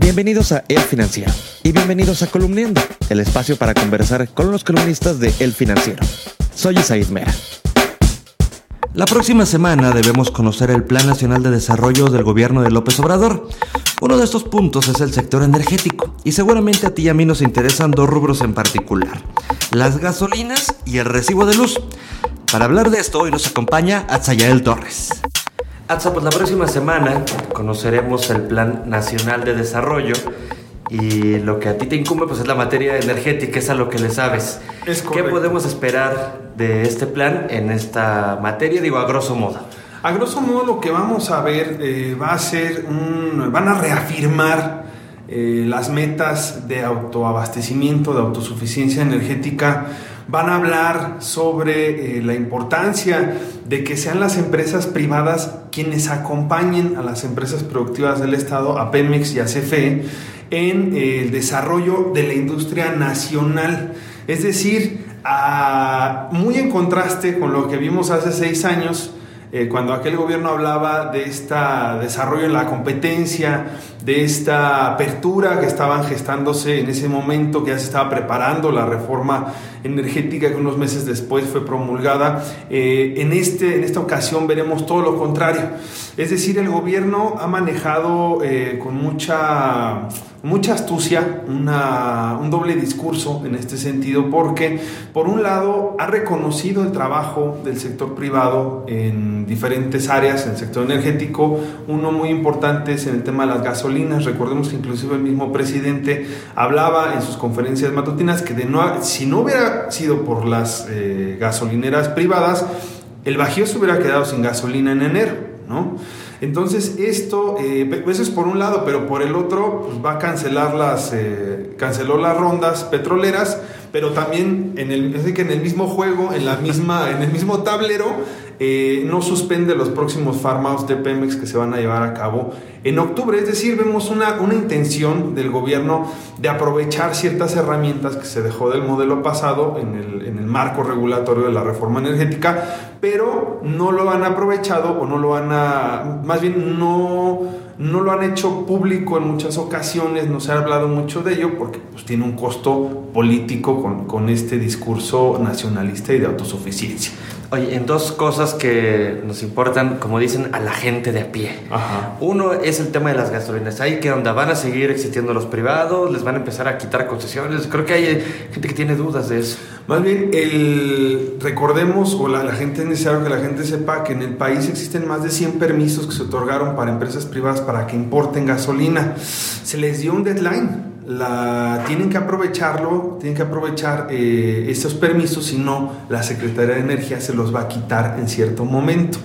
Bienvenidos a El Financiero y bienvenidos a Columniendo, el espacio para conversar con los columnistas de El Financiero. Soy Isaid Mera. La próxima semana debemos conocer el Plan Nacional de Desarrollo del gobierno de López Obrador. Uno de estos puntos es el sector energético y seguramente a ti y a mí nos interesan dos rubros en particular, las gasolinas y el recibo de luz. Para hablar de esto hoy nos acompaña Atzayael Torres. Atza, pues la próxima semana conoceremos el Plan Nacional de Desarrollo y lo que a ti te incumbe pues es la materia energética, es a lo que le sabes. ¿Qué podemos esperar de este plan en esta materia? Digo, a grosso modo. A grosso modo lo que vamos a ver eh, va a ser un... van a reafirmar eh, las metas de autoabastecimiento, de autosuficiencia energética van a hablar sobre eh, la importancia de que sean las empresas privadas quienes acompañen a las empresas productivas del Estado, a Pemex y a CFE, en eh, el desarrollo de la industria nacional. Es decir, muy en contraste con lo que vimos hace seis años, eh, cuando aquel gobierno hablaba de este desarrollo en la competencia, de esta apertura que estaban gestándose en ese momento, que ya se estaba preparando la reforma energética que unos meses después fue promulgada, eh, en, este, en esta ocasión veremos todo lo contrario. Es decir, el gobierno ha manejado eh, con mucha mucha astucia, un doble discurso en este sentido, porque por un lado ha reconocido el trabajo del sector privado en diferentes áreas, en el sector energético, uno muy importante es en el tema de las gasolinas, recordemos que inclusive el mismo presidente hablaba en sus conferencias matutinas que de no, si no hubiera sido por las eh, gasolineras privadas, el Bajío se hubiera quedado sin gasolina en enero, ¿no? Entonces, esto, eh, eso es por un lado, pero por el otro, pues va a cancelar las, eh, canceló las rondas petroleras, pero también en el, es que en el mismo juego, en, la misma, en el mismo tablero, eh, no suspende los próximos farmados de Pemex que se van a llevar a cabo en octubre. Es decir, vemos una, una intención del gobierno de aprovechar ciertas herramientas que se dejó del modelo pasado en el, en el marco regulatorio de la reforma energética, pero no lo han aprovechado o no lo han, a, más bien no, no lo han hecho público en muchas ocasiones, no se ha hablado mucho de ello porque pues, tiene un costo político con, con este discurso nacionalista y de autosuficiencia. Oye, en dos cosas que nos importan, como dicen, a la gente de a pie. Uno es el tema de las gasolinas. Ahí que onda, van a seguir existiendo los privados, les van a empezar a quitar concesiones. Creo que hay gente que tiene dudas de eso. Más bien, el, recordemos, o la, gente es necesario que la gente sepa que en el país existen más de 100 permisos que se otorgaron para empresas privadas para que importen gasolina. Se les dio un deadline la, tienen que aprovecharlo, tienen que aprovechar eh, estos permisos, si no, la Secretaría de Energía se los va a quitar en cierto momento.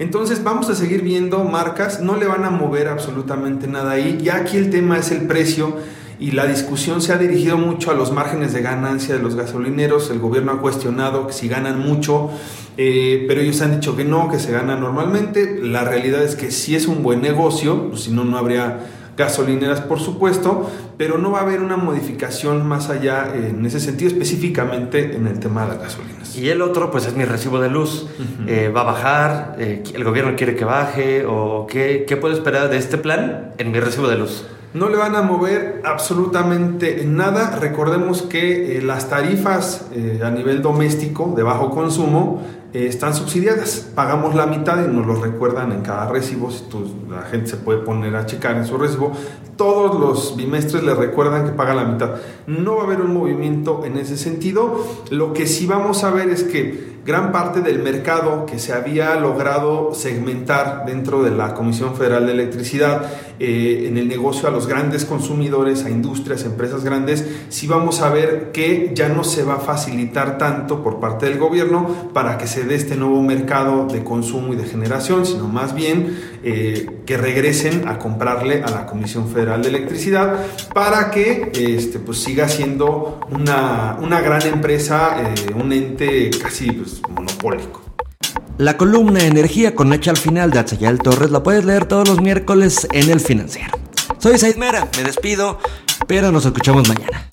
Entonces vamos a seguir viendo marcas, no le van a mover absolutamente nada ahí. Ya aquí el tema es el precio y la discusión se ha dirigido mucho a los márgenes de ganancia de los gasolineros. El gobierno ha cuestionado que si ganan mucho, eh, pero ellos han dicho que no, que se gana normalmente. La realidad es que si es un buen negocio, pues si no, no habría gasolineras, por supuesto, pero no va a haber una modificación más allá en ese sentido, específicamente en el tema de las gasolinas. Y el otro, pues es mi recibo de luz. Eh, ¿Va a bajar? Eh, ¿El gobierno quiere que baje? ¿O qué, qué puedo esperar de este plan en mi recibo de luz? No le van a mover absolutamente nada. Recordemos que eh, las tarifas a nivel doméstico de bajo consumo eh, están subsidiadas. Pagamos la mitad y nos lo recuerdan en cada recibo. Si la gente se puede poner a checar en su recibo, todos los bimestres le recuerdan que paga la mitad. No va a haber un movimiento en ese sentido. Lo que sí vamos a ver es que gran parte del mercado que se había logrado segmentar dentro de la Comisión Federal de Electricidad eh, en el negocio a los grandes consumidores, a industrias, empresas grandes, sí vamos a ver que ya no se va a facilitar tanto por parte del gobierno para que se dé este nuevo mercado de consumo y de generación, sino más bien eh, que regresen a comprarle a la Comisión Federal de Electricidad para que este, pues, siga siendo una, una gran empresa, eh, un ente casi pues, monopólico. La columna Energía con Nacha al final de Atzayal Torres la puedes leer todos los miércoles en El Financiero. Soy Said Mera, me despido, pero nos escuchamos mañana.